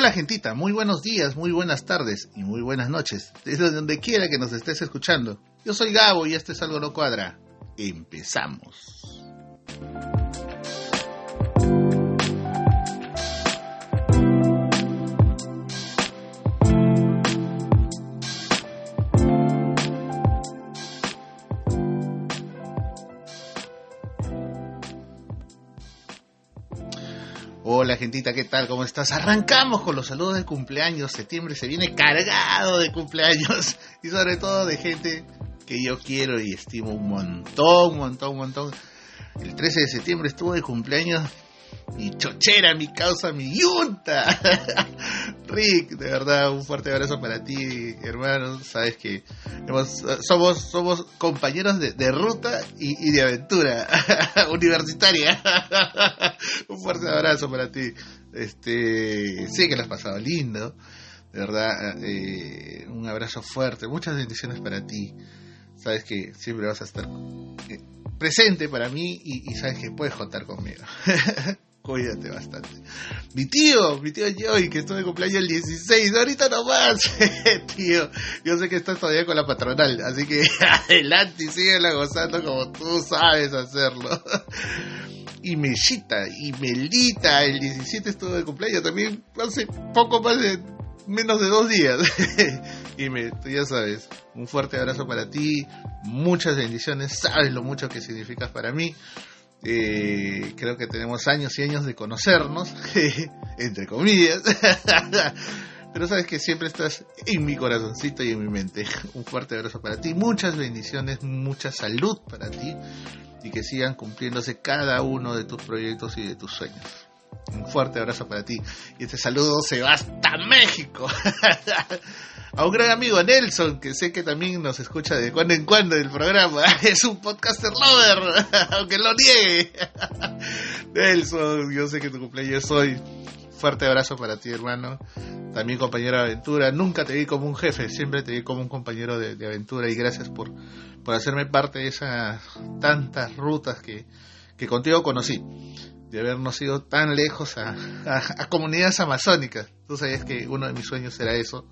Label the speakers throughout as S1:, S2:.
S1: Hola gentita, muy buenos días, muy buenas tardes y muy buenas noches, desde donde quiera que nos estés escuchando. Yo soy Gabo y este es Algo No Cuadra. Empezamos. Gentita, ¿qué tal? ¿Cómo estás? Arrancamos con los saludos de cumpleaños. Septiembre se viene cargado de cumpleaños y sobre todo de gente que yo quiero y estimo un montón, un montón, un montón. El 13 de septiembre estuvo de cumpleaños mi chochera, mi causa, mi yunta. Rick, de verdad, un fuerte abrazo para ti, hermano. Sabes que somos, somos compañeros de, ruta y, de aventura universitaria. un fuerte abrazo para ti. Este, sé que lo has pasado lindo. De verdad, eh, un abrazo fuerte. Muchas bendiciones para ti. Sabes que siempre vas a estar eh, presente para mí y, y sabes que puedes contar conmigo. cuídate bastante. Mi tío, mi tío Joey, que estuvo de cumpleaños el 16, ahorita nomás, tío. Yo sé que estás todavía con la patronal, así que adelante y síguela gozando como tú sabes hacerlo. y Mellita, y Melita, el 17 estuvo de cumpleaños también hace poco más de menos de dos días. y me, tú ya sabes, un fuerte abrazo para ti, muchas bendiciones, sabes lo mucho que significas para mí. Eh, creo que tenemos años y años de conocernos, entre comillas. Pero sabes que siempre estás en mi corazoncito y en mi mente. Un fuerte abrazo para ti, muchas bendiciones, mucha salud para ti y que sigan cumpliéndose cada uno de tus proyectos y de tus sueños. Un fuerte abrazo para ti. Y este saludo se va hasta México. A un gran amigo Nelson, que sé que también nos escucha de cuando en cuando el programa. Es un podcaster lover, aunque lo niegue. Nelson, yo sé que tu cumpleaños hoy. Fuerte abrazo para ti, hermano. También compañero de aventura. Nunca te vi como un jefe, siempre te vi como un compañero de, aventura. Y gracias por, por hacerme parte de esas tantas rutas que, que contigo conocí de habernos ido tan lejos a, a, comunidades amazónicas. Tú sabías que uno de mis sueños era eso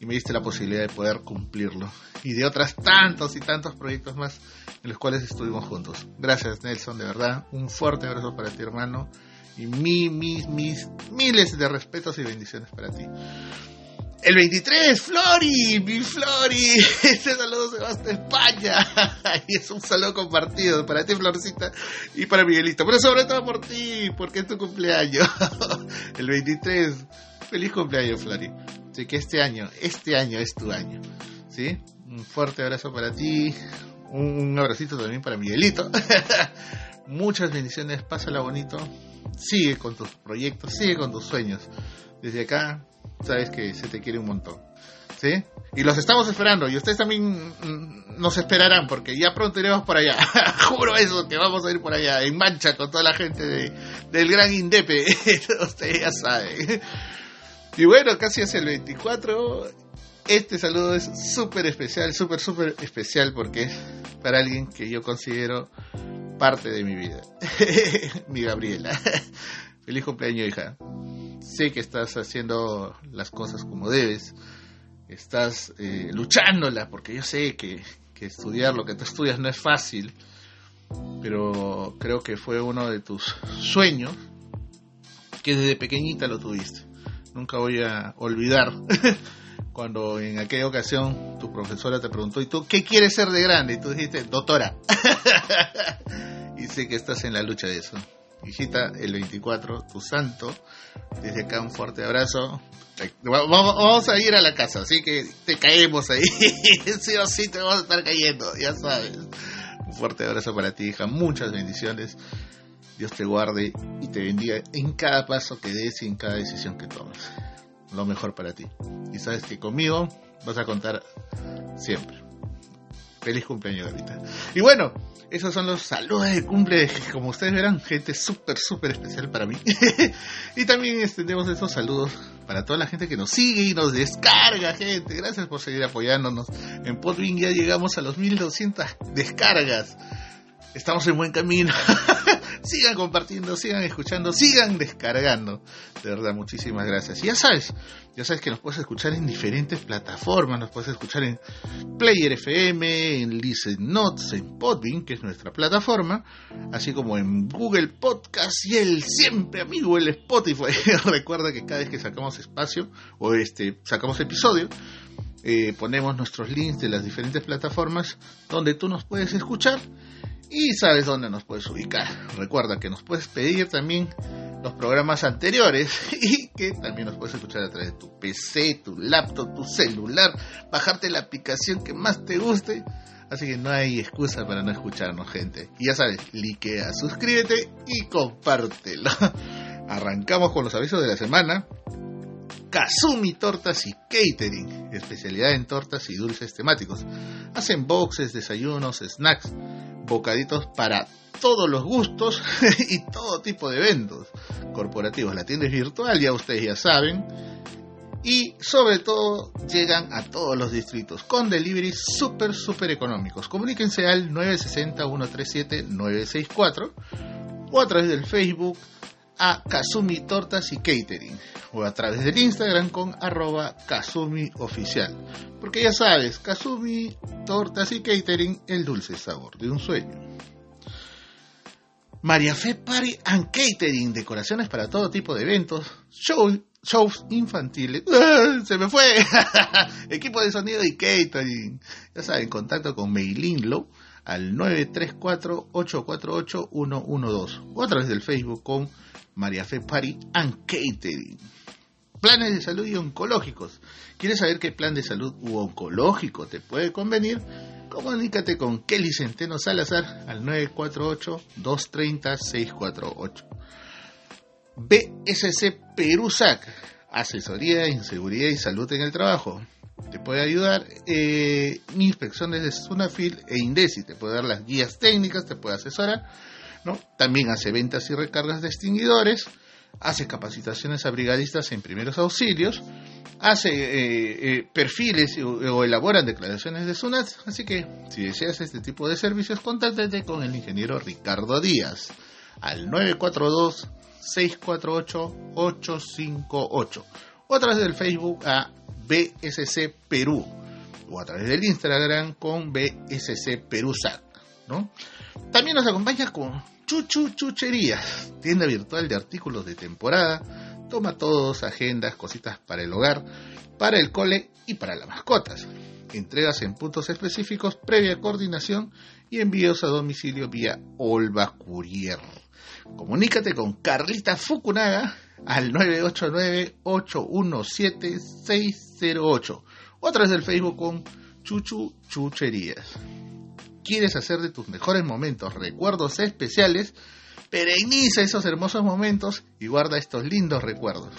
S1: y me diste la posibilidad de poder cumplirlo. Y de otras tantos y tantos proyectos más en los cuales estuvimos juntos. Gracias Nelson, de verdad. Un fuerte abrazo para ti hermano. Y mi, mis, mis miles de respetos y bendiciones para ti. El 23, Flori, mi Flori. Este saludo se va hasta España. Y es un saludo compartido para ti, Florcita, y para Miguelito. Pero sobre todo por ti, porque es tu cumpleaños. El 23. Feliz cumpleaños, Flori. Así que este año, este año es tu año. ¿Sí? Un fuerte abrazo para ti. Un abracito también para Miguelito. Muchas bendiciones, pásala bonito. Sigue con tus proyectos, sigue con tus sueños. Desde acá, sabes que se te quiere un montón. ¿Sí? Y los estamos esperando y ustedes también mm, nos esperarán porque ya pronto iremos por allá. Juro eso, que vamos a ir por allá en mancha con toda la gente de, del Gran Indepe. Ustedes ya saben. Y bueno, casi hacia el 24. Este saludo es súper especial, súper, súper especial porque es para alguien que yo considero parte de mi vida. mi Gabriela. Feliz cumpleaños, hija sé que estás haciendo las cosas como debes, estás eh, luchándola, porque yo sé que, estudiar lo que tú estudias no es fácil, pero creo que fue uno de tus sueños que desde pequeñita lo tuviste. Nunca voy a olvidar cuando en aquella ocasión tu profesora te preguntó, ¿y tú qué quieres ser de grande? Y tú dijiste, doctora. y sé que estás en la lucha de eso hijita, el 24, tu santo. Desde acá un fuerte abrazo. Vamos a ir a la casa, así que te caemos ahí. sí o sí te vamos a estar cayendo, ya sabes. Un fuerte abrazo para ti, hija. Muchas bendiciones. Dios te guarde y te bendiga en cada paso que des y en cada decisión que tomes. Lo mejor para ti. Y sabes que conmigo vas a contar siempre. Feliz cumpleaños, Gavita. Y bueno, esos son los saludos de cumple, como ustedes verán, gente súper, súper especial para mí. y también extendemos esos saludos para toda la gente que nos sigue y nos descarga, gente. Gracias por seguir apoyándonos. En Podwin ya llegamos a los 1200 descargas. Estamos en buen camino. sigan compartiendo, sigan escuchando, sigan descargando. De verdad, muchísimas gracias. Y ya sabes, ya sabes que nos puedes escuchar en diferentes plataformas, nos puedes escuchar en Player FM, en Listen Notes, en Podbean, que es nuestra plataforma, así como en Google Podcast y el siempre amigo el Spotify. Recuerda que cada vez que sacamos espacio o este sacamos episodio, eh, ponemos nuestros links de las diferentes plataformas donde tú nos puedes escuchar y sabes dónde nos puedes ubicar. Recuerda que nos puedes pedir también los programas anteriores y que también nos puedes escuchar a través de tu PC, tu laptop, tu celular, bajarte la aplicación que más te guste. Así que no hay excusa para no escucharnos, gente. Y ya sabes, likea, suscríbete y compártelo. Arrancamos con los avisos de la semana. Kazumi Tortas y Catering, especialidad en tortas y dulces temáticos. Hacen boxes, desayunos, snacks, bocaditos para todos los gustos y todo tipo de eventos corporativos. La tienda es virtual, ya ustedes ya saben. Y sobre todo llegan a todos los distritos con deliveries súper, súper económicos. Comuníquense al 960-137-964 o a través del Facebook a Kazumi Tortas y Catering o a través del Instagram con arroba Kazumi Oficial. Porque ya sabes, Kazumi Tortas y Catering, el dulce sabor de un sueño. María Fe Party and Catering, decoraciones para todo tipo de eventos, shows infantiles. ¡Ah! Se me fue. Equipo de sonido y catering. Ya saben, contacto con Meilin Low al 934-848-112 o a través del Facebook con María Fe Party and Catering. Planes de salud y oncológicos. ¿Quieres saber qué plan de salud u oncológico te puede convenir? Comunícate con Kelly Centeno Salazar al 948-230-648. BSC Perusac, asesoría en seguridad y salud en el trabajo. Te puede ayudar eh, inspecciones de Sunafil e Indesi, te puede dar las guías técnicas, te puede asesorar ¿no? También hace ventas y recargas de extinguidores, hace capacitaciones a brigadistas en primeros auxilios, hace eh, eh, perfiles o, elaboran declaraciones de SUNAT. Así que si deseas este tipo de servicios, contáctate con el ingeniero Ricardo Díaz al 942-648-858 o a través del Facebook a BSC Perú o a través del Instagram con BSC Perúsac. ¿no? También nos acompaña con Chuchu Chucherías, tienda virtual de artículos de temporada. Toma todos, agendas, cositas para el hogar, para el cole y para las mascotas. Entregas en puntos específicos previa coordinación y envíos a domicilio vía Olva Courier. Comunícate con Carlita Fukunaga al 989-817-608 o a través del Facebook con Chuchu Chucherías. Quieres hacer de tus mejores momentos recuerdos especiales, perenniza esos hermosos momentos y guarda estos lindos recuerdos.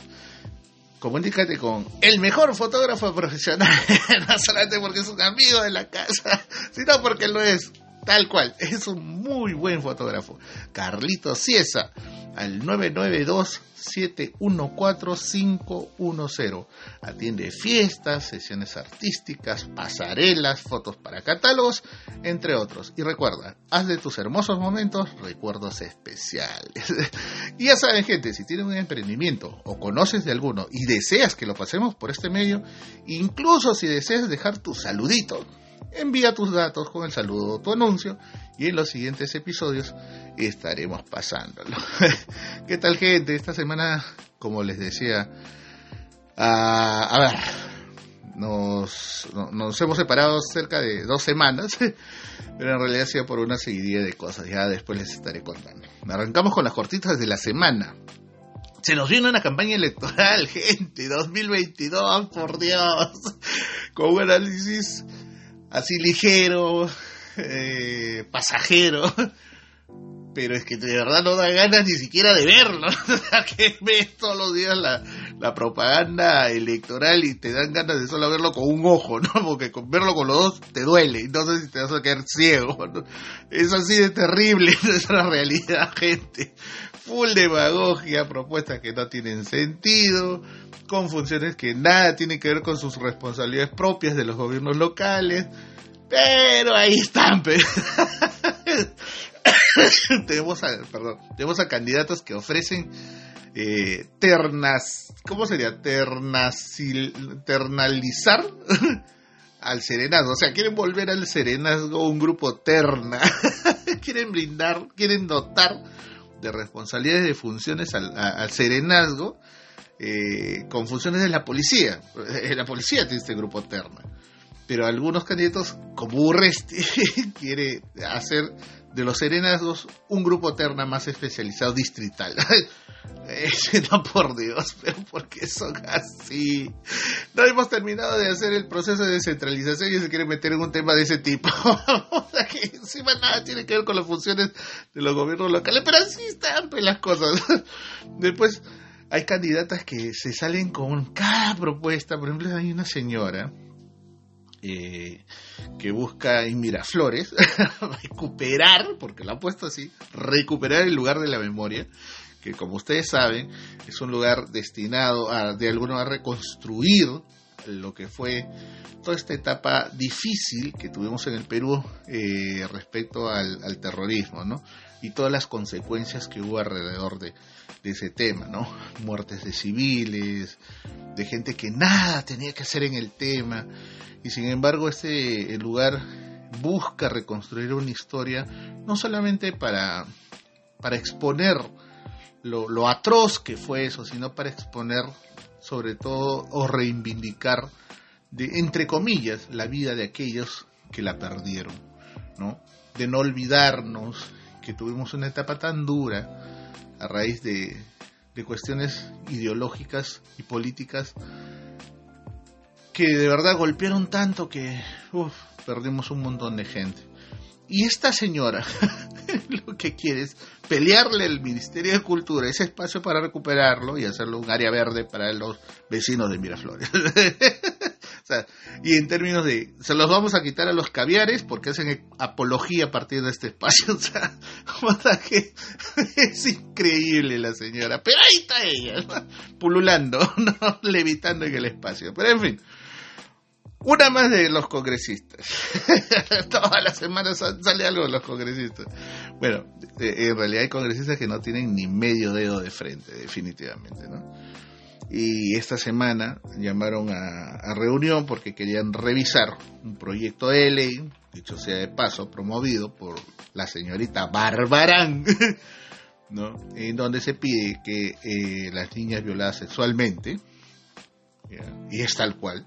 S1: Comunícate con el mejor fotógrafo profesional, no solamente porque es un amigo de la casa, sino porque lo es, tal cual, es un muy buen fotógrafo. Carlito Ciesa, al 992 714510. Atiende fiestas, sesiones artísticas, pasarelas, fotos para catálogos, entre otros. Y recuerda, haz de tus hermosos momentos recuerdos especiales. y ya saben, gente, si tienen un emprendimiento o conoces de alguno y deseas que lo pasemos por este medio, incluso si deseas dejar tu saludito, envía tus datos con el saludo o tu anuncio y en los siguientes episodios estaremos pasándolo. ¿Qué tal gente? Esta semana, como les decía, ah, a ver, nos, hemos separado cerca de dos semanas, pero en realidad ha por una seguidilla de cosas, ya después les estaré contando. Arrancamos con las cortitas de la semana. Se nos viene una campaña electoral, gente, 2022, por Dios, con un análisis así ligero, eh, pasajero, pero es que de verdad no da ganas ni siquiera de verlo, que ves todos los días la, propaganda electoral y te dan ganas de solo verlo con un ojo, ¿no? Porque con verlo con los dos te duele, no si te vas a quedar ciego, es así de terrible, es la realidad, gente. Full demagogia, propuestas que no tienen sentido, con funciones que nada tienen que ver con sus responsabilidades propias de los gobiernos locales, pero ahí están, tenemos, a, perdón, tenemos a candidatos que ofrecen eh, ternas, ¿cómo sería? Ternasil, ternalizar al serenazgo. O sea, quieren volver al serenazgo un grupo terna. quieren brindar, quieren dotar de responsabilidades de funciones al, serenazgo eh, con funciones de la policía. La policía tiene este grupo terna. Pero algunos candidatos, como Urresti, quiere hacer de los serenazgos un grupo terna más especializado distrital. no por Dios, pero porque son así. No hemos terminado de hacer el proceso de descentralización y se quiere meter en un tema de ese tipo. o sea que encima nada tiene que ver con las funciones de los gobiernos locales, pero así están pues, las cosas. Después hay candidatas que se salen con cada propuesta. Por ejemplo, hay una señora eh, que busca en Miraflores recuperar, porque lo ha puesto así, recuperar el lugar de la memoria, que como ustedes saben es un lugar destinado a de alguna manera reconstruir lo que fue toda esta etapa difícil que tuvimos en el Perú eh, respecto al, terrorismo, ¿no? Y todas las consecuencias que hubo alrededor de, ese tema, ¿no? Muertes de civiles, de gente que nada tenía que hacer en el tema, y sin embargo este lugar busca reconstruir una historia no solamente para, para exponer lo, lo atroz que fue eso, sino para exponer sobre todo o reivindicar de entre comillas la vida de aquellos que la perdieron, ¿no? De no olvidarnos que tuvimos una etapa tan dura a raíz de, de cuestiones ideológicas y políticas que de verdad golpearon tanto que perdimos un montón de gente. Y esta señora lo que quiere es pelearle al Ministerio de Cultura ese espacio para recuperarlo y hacerlo un área verde para los vecinos de Miraflores. y en términos de, se los vamos a quitar a los caviares porque hacen apología a partir de este espacio. O sea, que es increíble la señora. Pero ahí está ella, pululando, levitando en el espacio. Pero en fin. Una más de los congresistas. Todas las semanas sale algo de los congresistas. Bueno, eh, en realidad hay congresistas que no tienen ni medio dedo de frente, definitivamente, ¿no? Y esta semana llamaron a, reunión porque querían revisar un proyecto de ley, dicho sea de paso, promovido por la señorita Barbarán, ¿no? En donde se pide que eh, las niñas violadas sexualmente, y es tal cual,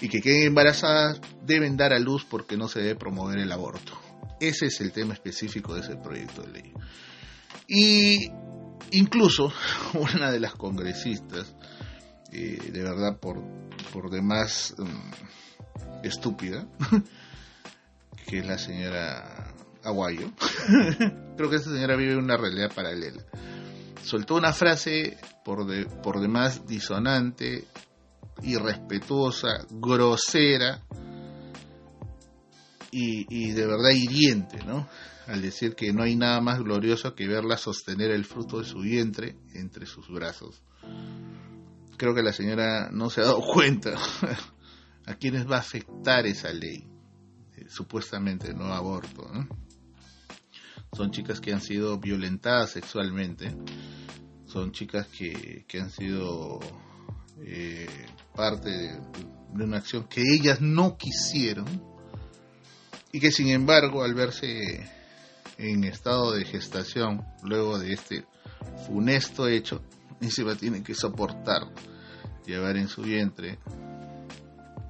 S1: y que queden embarazadas deben dar a luz porque no se debe promover el aborto. Ese es el tema específico de ese proyecto de ley. Y incluso una de las congresistas, eh, de verdad por, por demás mm, estúpida, que es la señora Aguayo, creo que esa señora vive una realidad paralela. Soltó una frase por, de, por demás disonante irrespetuosa, grosera y, de verdad hiriente, ¿no? Al decir que no hay nada más glorioso que verla sostener el fruto de su vientre entre sus brazos. Creo que la señora no se ha dado cuenta a quienes va a afectar esa ley, eh, supuestamente no aborto. Son chicas que han sido violentadas sexualmente, son chicas que, que han sido eh, parte de, una acción que ellas no quisieron y que sin embargo al verse en estado de gestación luego de este funesto hecho encima tienen que soportar llevar en su vientre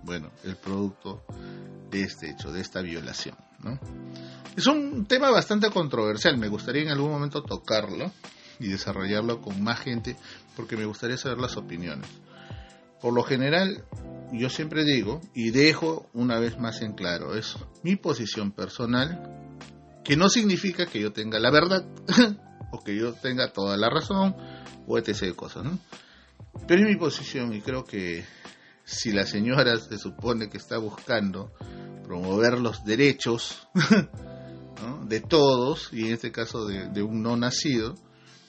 S1: bueno el producto de este hecho de esta violación es un tema bastante controversial. Me gustaría en algún momento tocarlo y desarrollarlo con más gente porque me gustaría saber las opiniones. Por lo general, yo siempre digo y dejo una vez más en claro, es mi posición personal, que no significa que yo tenga la verdad o que yo tenga toda la razón o etc. de cosas, ¿no? Pero es mi posición y creo que si la señora se supone que está buscando promover los derechos de todos, y en este caso de un no nacido,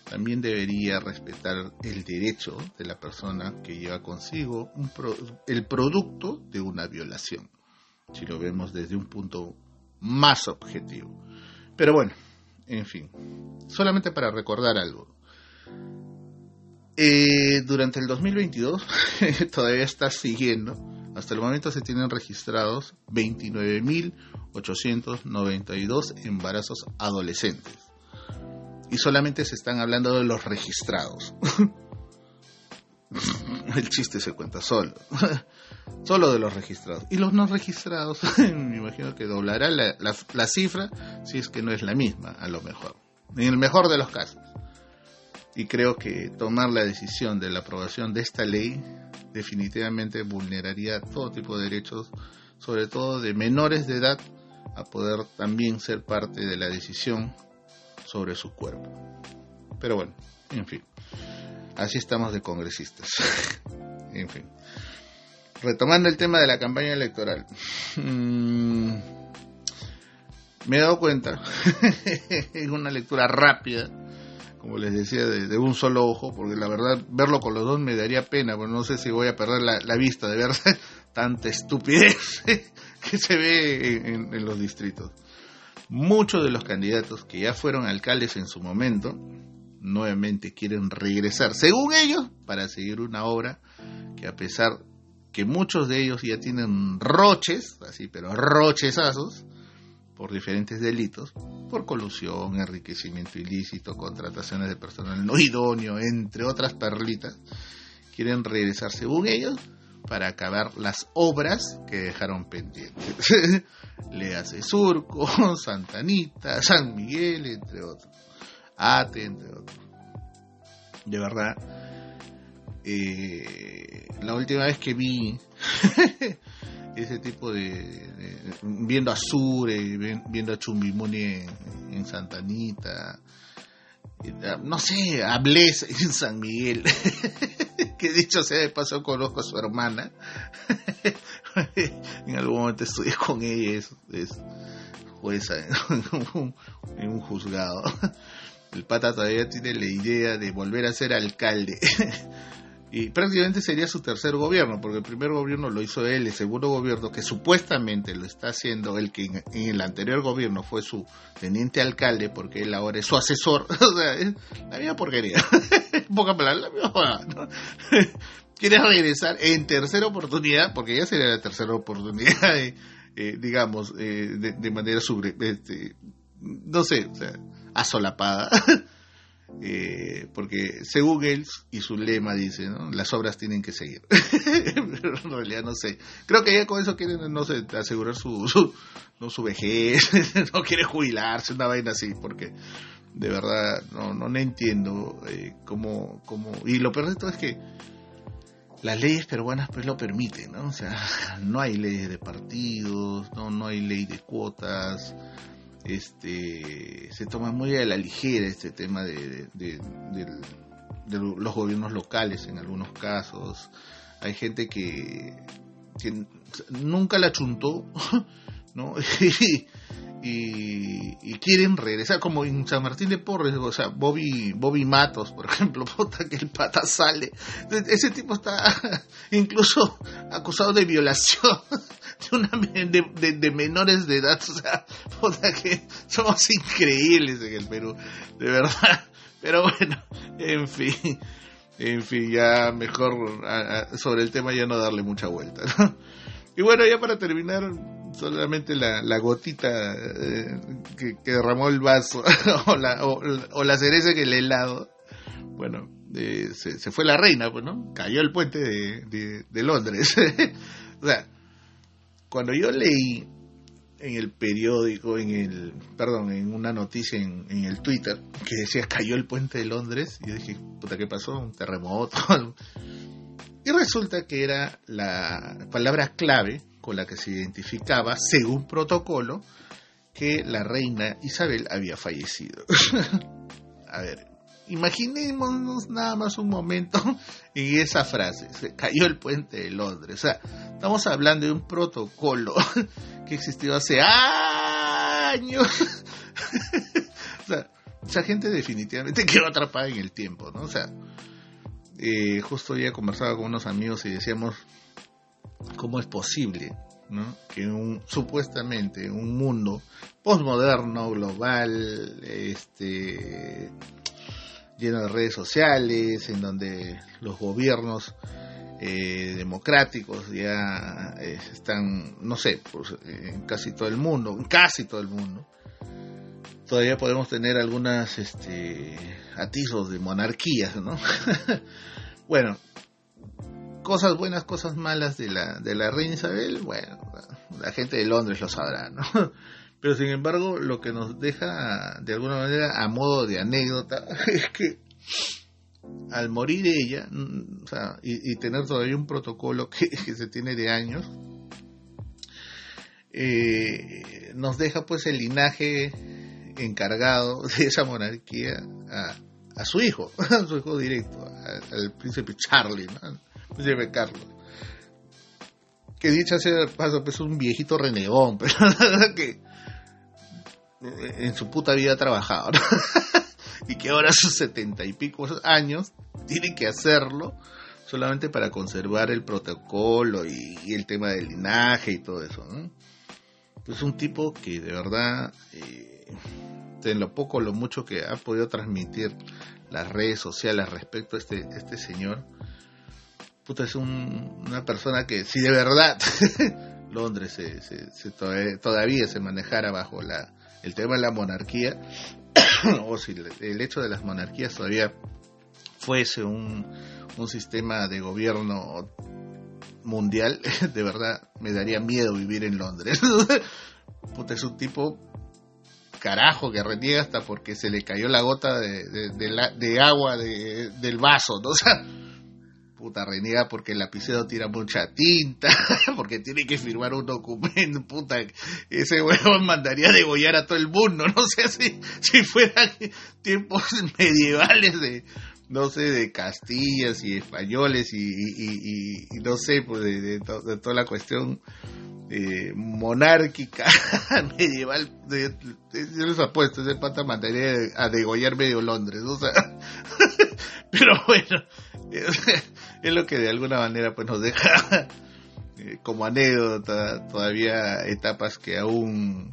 S1: también debería respetar el derecho de la persona que lleva consigo el producto de una violación, si lo vemos desde un punto más objetivo. Pero bueno, en fin, solamente para recordar algo. Eh, durante el 2022 todavía está siguiendo. Hasta el momento se tienen registrados 29.892 embarazos adolescentes. Y solamente se están hablando de los registrados. el chiste se cuenta solo. solo de los registrados. Y los no registrados, me imagino que doblará la, la, cifra si es que no es la misma, a lo mejor. En el mejor de los casos. Y creo que tomar la decisión de la aprobación de esta ley definitivamente vulneraría todo tipo de derechos, sobre todo de menores de edad, a poder también ser parte de la decisión sobre su cuerpo. Pero bueno, en fin. Así estamos de congresistas. en fin. Retomando el tema de la campaña electoral. Mm, me he dado cuenta, en una lectura rápida, como les decía, de, un solo ojo, porque la verdad verlo con los dos me daría pena, porque no sé si voy a perder la, vista de ver tanta estupidez que se ve en los distritos. Muchos de los candidatos que ya fueron alcaldes en su momento, nuevamente quieren regresar, según ellos, para seguir una obra que a pesar que muchos de ellos ya tienen roches, así, pero rochesazos, por diferentes delitos, por colusión, enriquecimiento ilícito, contrataciones de personal no idóneo, entre otras perlitas, quieren regresar, según ellos, para acabar las obras que dejaron pendientes. Le hace Surco, Santanita, San Miguel, entre otros. Ate, entre otros. De verdad, eh, la última vez que vi ese tipo de, viendo a Sure, viendo a Chumbimuni en, Santanita, no sé, hablé en San Miguel, que dicho sea de paso conozco a su hermana, en algún momento estudié con ella, es, jueza en un juzgado. El pata todavía tiene la idea de volver a ser alcalde. Y prácticamente sería su tercer gobierno, porque el primer gobierno lo hizo él, el segundo gobierno que supuestamente lo está haciendo el que en, el anterior gobierno fue su teniente alcalde, porque él ahora es su asesor. o sea, es la misma porquería. Poca palabra, la misma ¿no? Quiere regresar en tercera oportunidad, porque ya sería la tercera oportunidad, eh, digamos, eh, de, manera sobre, este, no sé, o sea, asolapada. Eh, porque según él y su lema dice, ¿no? las obras tienen que seguir. Pero en realidad no sé. Creo que ya con eso quieren, no sé, asegurar su, su, no, su vejez, no quiere jubilarse, una vaina así, porque de verdad no, no, entiendo eh, cómo, cómo... Y lo peor de todo es que las leyes peruanas pues lo permiten, ¿no? O sea, no hay leyes de partidos, no, no hay ley de cuotas, este se toma muy a la ligera este tema de, los gobiernos locales en algunos casos. Hay gente que, que nunca la chuntó, ¿no? y, quieren regresar, como en San Martín de Porres, o sea, Bobby, Bobby Matos, por ejemplo, puta que el pata sale. Ese tipo está incluso acusado de violación de, una, de, de, menores de edad, o sea, puta que somos increíbles en el Perú, de verdad. Pero bueno, en fin, en fin, ya mejor sobre el tema ya no darle mucha vuelta, ¿no? Y bueno, ya para terminar, solamente la, la gotita eh, que, derramó el vaso o, la, o, la cereza que el helado. Bueno, eh, se, fue la reina, pues, ¿no? Cayó el puente de, de, Londres. o sea, cuando yo leí en el periódico, en el, perdón, en una noticia en, el Twitter que decía cayó el puente de Londres, yo dije, puta, ¿qué pasó? Un terremoto. y resulta que era la palabra clave con la que se identificaba, según protocolo, que la reina Isabel había fallecido. A ver, imaginémonos nada más un momento en esa frase, se cayó el puente de Londres. O sea, estamos hablando de un protocolo que existió hace años. o sea, esa gente definitivamente quedó atrapada en el tiempo, ¿no? O sea, eh, justo ya conversaba con unos amigos y decíamos, ¿cómo es posible ¿no? que un, supuestamente un mundo postmoderno, global, este, lleno de redes sociales, en donde los gobiernos eh, democráticos ya eh, están, no sé, pues, en casi todo el mundo, en casi todo el mundo. Todavía podemos tener algunas este, atisbos de monarquías, ¿no? bueno, cosas buenas, cosas malas de la, de la reina Isabel, bueno, la gente de Londres lo sabrá, ¿no? Pero sin embargo, lo que nos deja de alguna manera a modo de anécdota es que al morir ella, mm, y, tener todavía un protocolo que, se tiene de años, eh, nos deja pues el linaje encargado de esa monarquía a, su hijo, a su hijo directo, al príncipe Charlie, ¿no? príncipe Carlos. Que dicha sea paso, pues un viejito renegón, pero que en su puta vida ha trabajado, y que ahora a sus setenta y pico años tiene que hacerlo solamente para conservar el protocolo y, el tema del linaje y todo eso. Es un tipo que de verdad, eh, en lo poco o lo mucho que ha podido transmitir las redes sociales respecto a este, este señor, puta, es una persona que si de verdad Londres se, todavía se manejara bajo la, el tema de la monarquía, o si el hecho de las monarquías todavía fuese un, un sistema de gobierno mundial, de verdad me daría miedo vivir en Londres. Puta, es un tipo carajo que reniega hasta porque se le cayó la gota de, de, agua del vaso, puta, reniega porque el lapicero tira mucha tinta, porque tiene que firmar un documento, puta, ese huevón mandaría degollar a todo el mundo, no sé si, si fueran tiempos medievales de, no sé, de castillas y españoles y, y, y, no sé, pues de, toda la cuestión eh, monárquica medieval, yo les apuesto, ese pata mandaría a degollar medio Londres, o sea, pero bueno, es lo que de alguna manera pues nos deja eh, como anécdota todavía etapas que aún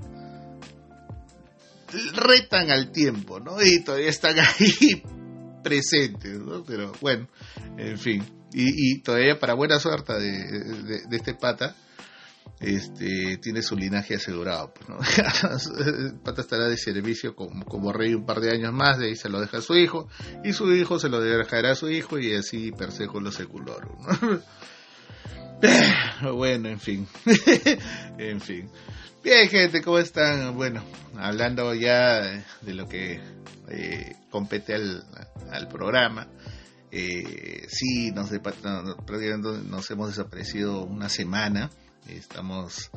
S1: retan al tiempo, ¿no? Y todavía están ahí presentes. Pero bueno, en fin. Y, todavía para buena suerte de, este pata, este tiene su linaje asegurado. Pues, ¿no? pata estará de servicio como, como, rey un par de años más, de ahí se lo deja a su hijo, y su hijo se lo dejará a su hijo, y así persejo lo secular. bueno, en fin. en fin. Bien, gente, ¿cómo están? Bueno, hablando ya de lo que eh, compete al, al programa. Eh, sí, nos, nos hemos desaparecido una semana. Estamos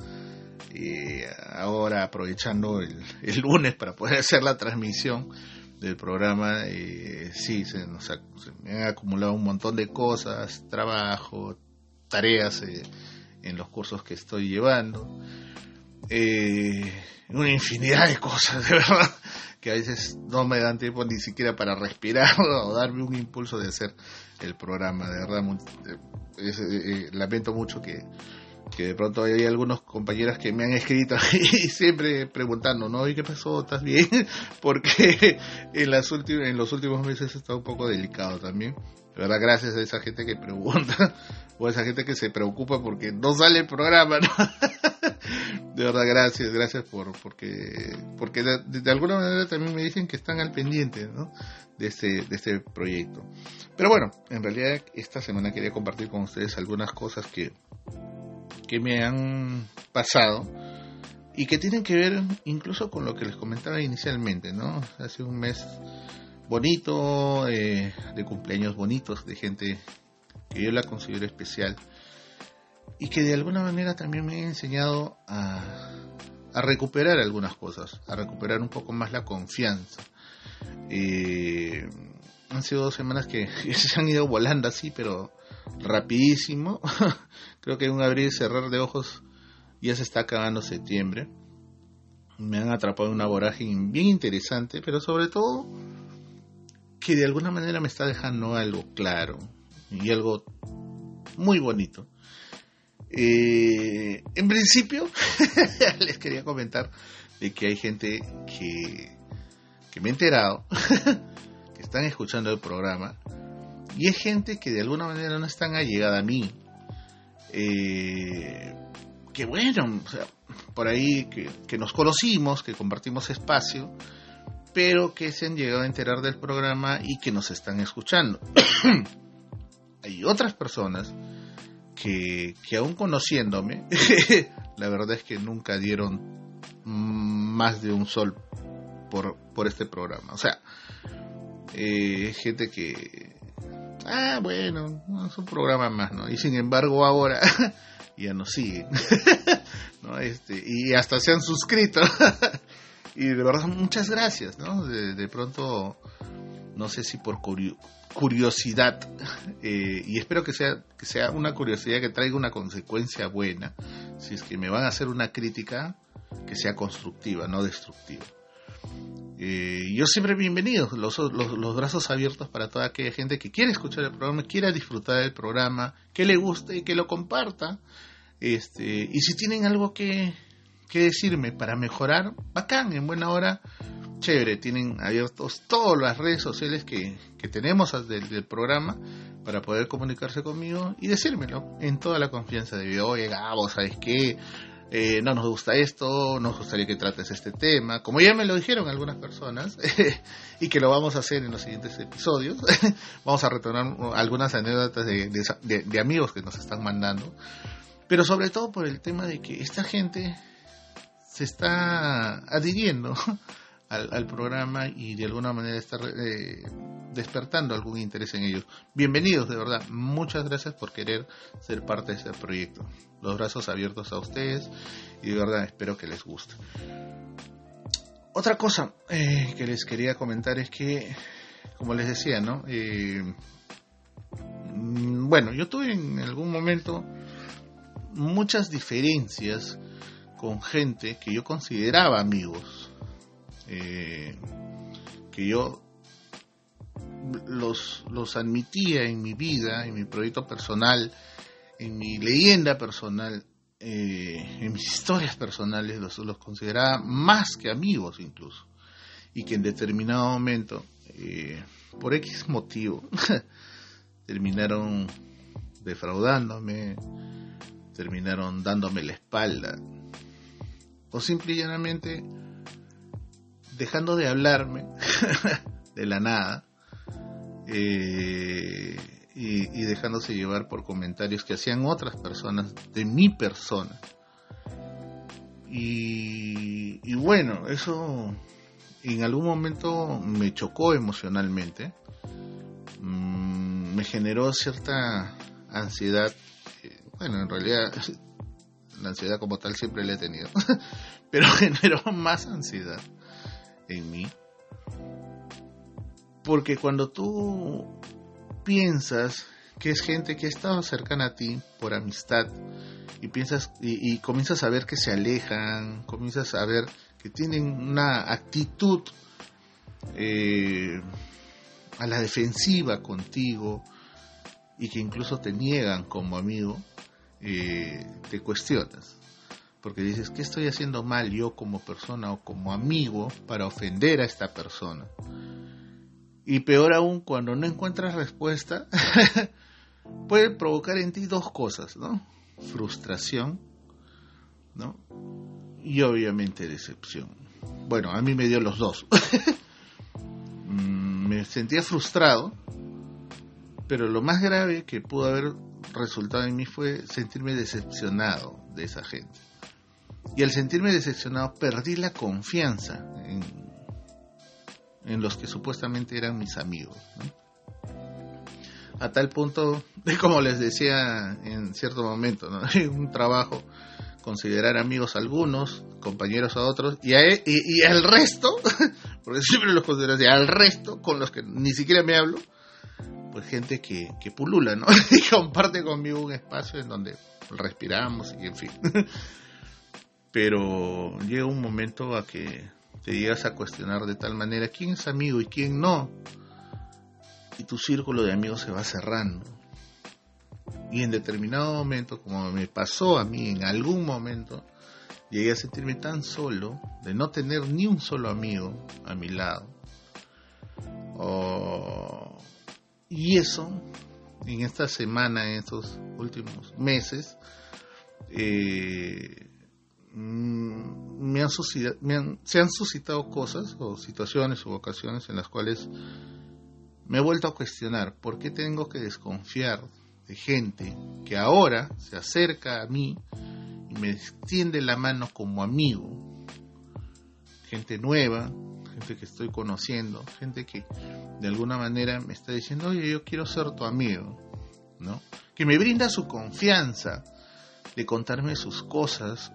S1: eh, ahora aprovechando el, lunes para poder hacer la transmisión del programa. Eh, sí, se nos se me han acumulado un montón de cosas, trabajo, tareas eh, en los cursos que estoy llevando. una infinidad de cosas, de verdad, que a veces no me dan tiempo ni siquiera para respirar o darme un impulso de hacer el programa. De verdad, lamento mucho que que de pronto hay algunos compañeras que me han escrito y siempre preguntando, ¿no? ¿Y qué pasó? ¿Estás bien? Porque en, las en los últimos meses está un poco delicado también. De verdad, gracias a esa gente que pregunta o a esa gente que se preocupa porque no sale el programa, ¿no? De verdad, gracias, gracias por porque porque de, alguna manera también me dicen que están al pendiente, ¿no? De este, de este proyecto. Pero bueno, en realidad esta semana quería compartir con ustedes algunas cosas que, que me han pasado y que tienen que ver incluso con lo que les comentaba inicialmente, ¿no? Hace un mes bonito, eh, de cumpleaños bonitos, de gente que yo la considero especial y que de alguna manera también me ha enseñado a, a recuperar algunas cosas, a recuperar un poco más la confianza. Eh, han sido dos semanas que se han ido volando así, pero rapidísimo. Creo que un abrir y cerrar de ojos ya se está acabando septiembre. Me han atrapado en una vorágine bien interesante, pero sobre todo que de alguna manera me está dejando algo claro y algo muy bonito. Eh, en principio, les quería comentar de que hay gente que, que me he enterado, que están escuchando el programa, y es gente que de alguna manera no están allegada a mí. Eh, que bueno, por ahí que, que nos conocimos, que compartimos espacio, pero que se han llegado a enterar del programa y que nos están escuchando. hay otras personas que, que aún conociéndome, la verdad es que nunca dieron más de un sol por, por este programa. O sea, eh, gente que, ah, bueno, es un programa más, ¿no? Y sin embargo ahora ya nos siguen, ¿no? Este, y hasta se han suscrito. y de verdad, muchas gracias, ¿no? De, pronto, no sé si por curiosidad, eh, y espero que sea, que sea una curiosidad que traiga una consecuencia buena, si es que me van a hacer una crítica que sea constructiva, no destructiva. Eh, yo siempre bienvenido, los, los, los, brazos abiertos para toda aquella gente que quiere escuchar el programa, quiera disfrutar del programa, que le guste y que lo comparta. Este, y si tienen algo que, que decirme para mejorar, bacán, en buena hora, chévere, tienen abiertos todas las redes sociales que, que tenemos del, del, programa para poder comunicarse conmigo y decírmelo en toda la confianza de. Oye, Gabo, ¿sabes qué? Eh, no nos gusta esto, nos gustaría que trates este tema, como ya me lo dijeron algunas personas, y que lo vamos a hacer en los siguientes episodios. vamos a retornar algunas anécdotas de, de, de amigos que nos están mandando, pero sobre todo por el tema de que esta gente se está adhiriendo al, programa y de alguna manera está eh, despertando algún interés en ellos. Bienvenidos, de verdad. Muchas gracias por querer ser parte de este proyecto. Los brazos abiertos a ustedes y de verdad espero que les guste. Otra cosa eh, que les quería comentar es que, como les decía, ¿no? Eh, bueno, yo tuve en algún momento muchas diferencias con gente que yo consideraba amigos, eh, que yo los, los admitía en mi vida, en mi proyecto personal, en mi leyenda personal, eh, en mis historias personales, los, los, consideraba más que amigos incluso, y que en determinado momento, eh, por X motivo, terminaron defraudándome, terminaron dándome la espalda, o simple y llanamente dejando de hablarme de la nada eh, y, dejándose llevar por comentarios que hacían otras personas de mi persona. Y, y bueno, eso en algún momento me chocó emocionalmente, mm, me generó cierta ansiedad, eh, bueno, en realidad la ansiedad como tal siempre la he tenido, pero generó más ansiedad en mí. Porque cuando tú piensas que es gente que ha estado cercana a ti por amistad y piensas y, comienzas a ver que se alejan, comienzas a ver que tienen una actitud eh, a la defensiva contigo y que incluso te niegan como amigo, eh, te cuestionas. Porque dices, ¿qué estoy haciendo mal yo como persona o como amigo para ofender a esta persona? Y peor aún, cuando no encuentras respuesta, puede provocar en ti dos cosas, ¿no? Frustración, ¿no? Y obviamente decepción. Bueno, a mí me dio los dos. Mm, me sentía frustrado, pero lo más grave que pudo haber resultado en mí fue sentirme decepcionado de esa gente. Y al sentirme decepcionado perdí la confianza en, los que supuestamente eran mis amigos. ¿no? A tal punto, como les decía en cierto momento, ¿no? en un trabajo, considerar amigos a algunos, compañeros a otros, y, a, e, y al resto, porque siempre los considero así, al resto, con los que ni siquiera me hablo, pues gente que, que pulula, ¿no? y comparte conmigo un espacio en donde respiramos y en fin. Pero llega un momento a que te llegas a cuestionar de tal manera quién es amigo y quién no. Y tu círculo de amigos se va cerrando. Y en determinado momento, como me pasó a mí en algún momento, llegué a sentirme tan solo de no tener ni un solo amigo a mi lado. y eso, en esta semana, en estos últimos meses, eh, mm, me han, se han suscitado cosas o situaciones o ocasiones en las cuales me he vuelto a cuestionar por qué tengo que desconfiar de gente que ahora se acerca a mí y me extiende la mano como amigo. Gente nueva, gente que estoy conociendo, gente que de alguna manera me está diciendo, oye, yo quiero ser tu amigo, ¿no? Que me brinda su confianza de contarme sus cosas,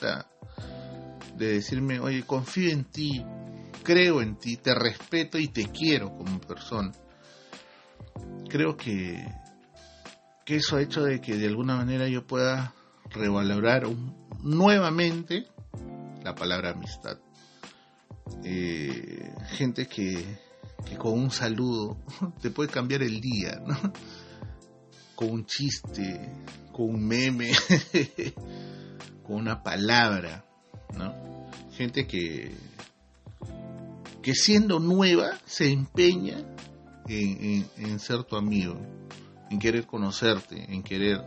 S1: de decirme, oye, confío en ti, creo en ti, te respeto y te quiero como persona. Creo que, que eso ha hecho de que de alguna manera yo pueda revalorar nuevamente la palabra amistad. Eh, gente que, con un saludo te puede cambiar el día, con un chiste, con un meme, con una palabra, ¿no? Gente que, que siendo nueva se empeña en, ser tu amigo, en querer conocerte, en querer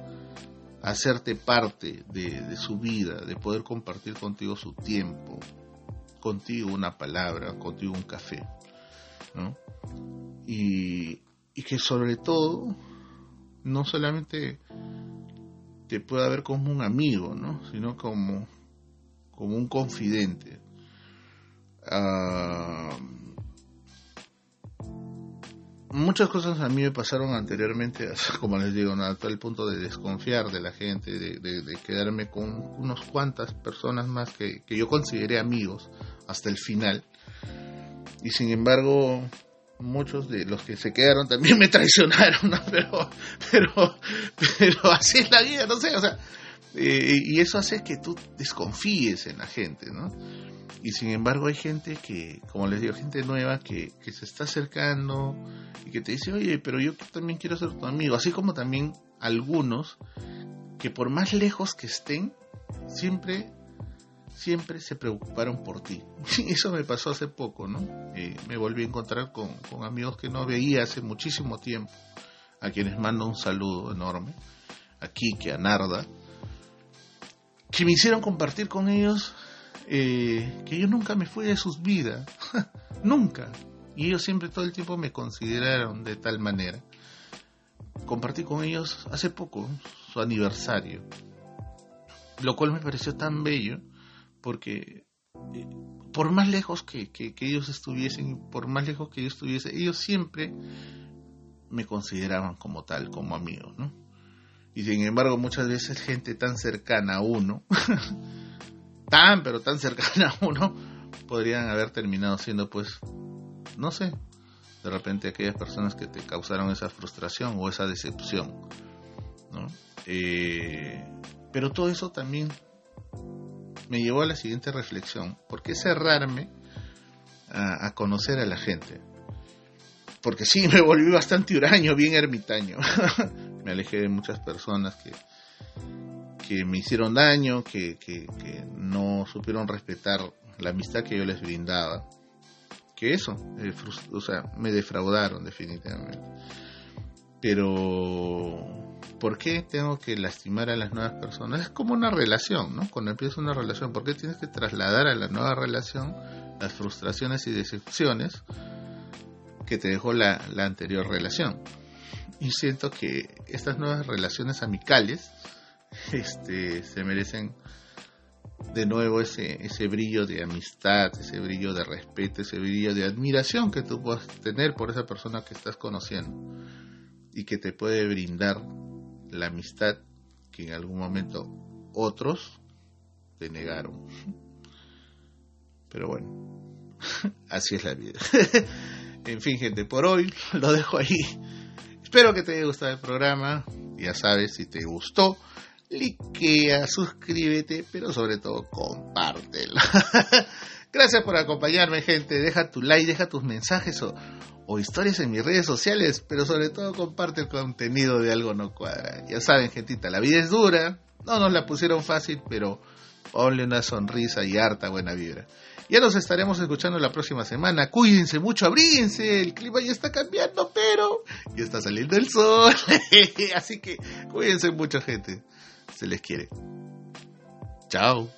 S1: hacerte parte de, su vida, de poder compartir contigo su tiempo, contigo una palabra, contigo un café, ¿no? Y, y que sobre todo no solamente te pueda ver como un amigo, ¿no? sino como, como un confidente. Ah, muchas cosas a mí me pasaron anteriormente, como les digo, hasta el punto de desconfiar de la gente, de, quedarme con unas cuantas personas más que, que, yo consideré amigos hasta el final. Y sin embargo, muchos de los que se quedaron también me traicionaron, ¿no? Pero, pero, pero así es la vida, no sé, o sea, eh, y eso hace que tú desconfíes en la gente, ¿no? Y sin embargo hay gente que, como les digo, gente nueva que, que se está acercando y que te dice, oye, pero yo también quiero ser tu amigo, así como también algunos que por más lejos que estén, siempre siempre se preocuparon por ti. Eso me pasó hace poco, ¿no? Eh, me volví a encontrar con, amigos que no veía hace muchísimo tiempo, a quienes mando un saludo enorme, a Kike, a Narda, que me hicieron compartir con ellos eh, que yo nunca me fui de sus vidas, nunca. Y ellos siempre todo el tiempo me consideraron de tal manera. Compartí con ellos hace poco su aniversario, lo cual me pareció tan bello porque eh, por más lejos que, ellos estuviesen, por más lejos que yo estuviese, ellos siempre me consideraban como tal, como amigo, ¿no? Y sin embargo, muchas veces gente tan cercana a uno, tan pero tan cercana a uno, podrían haber terminado siendo, pues, no sé, de repente aquellas personas que te causaron esa frustración o esa decepción, ¿no? Eh, pero todo eso también me llevó a la siguiente reflexión. ¿Por qué cerrarme a, conocer a la gente? Porque sí, me volví bastante huraño, bien ermitaño. me alejé de muchas personas que, que me hicieron daño, que, que, no supieron respetar la amistad que yo les brindaba. Que eso, o sea, me defraudaron definitivamente. Pero ¿por qué tengo que lastimar a las nuevas personas? Es como una relación, ¿no? Cuando empieza una relación, ¿por qué tienes que trasladar a la nueva relación las frustraciones y decepciones que te dejó la, anterior relación? Y siento que estas nuevas relaciones amicales este, se merecen de nuevo ese, ese brillo de amistad, ese brillo de respeto, ese brillo de admiración que tú puedas tener por esa persona que estás conociendo y que te puede brindar la amistad que en algún momento otros te negaron. Pero bueno, así es la vida. en fin, gente, por hoy lo dejo ahí. Espero que te haya gustado el programa. Ya sabes, si te gustó, likea, suscríbete, pero sobre todo compártelo. Gracias por acompañarme, gente. Deja tu like, deja tus mensajes o historias en mis redes sociales, pero sobre todo comparte el contenido de Algo No Cuadra. Ya saben, gentita, la vida es dura, no nos la pusieron fácil, pero ponle una sonrisa y harta buena vibra. Ya nos estaremos escuchando la próxima semana. Cuídense mucho, abríguense. El clima ya está cambiando, pero ya está saliendo el sol. Así que cuídense mucho, gente. Se les quiere. Chao.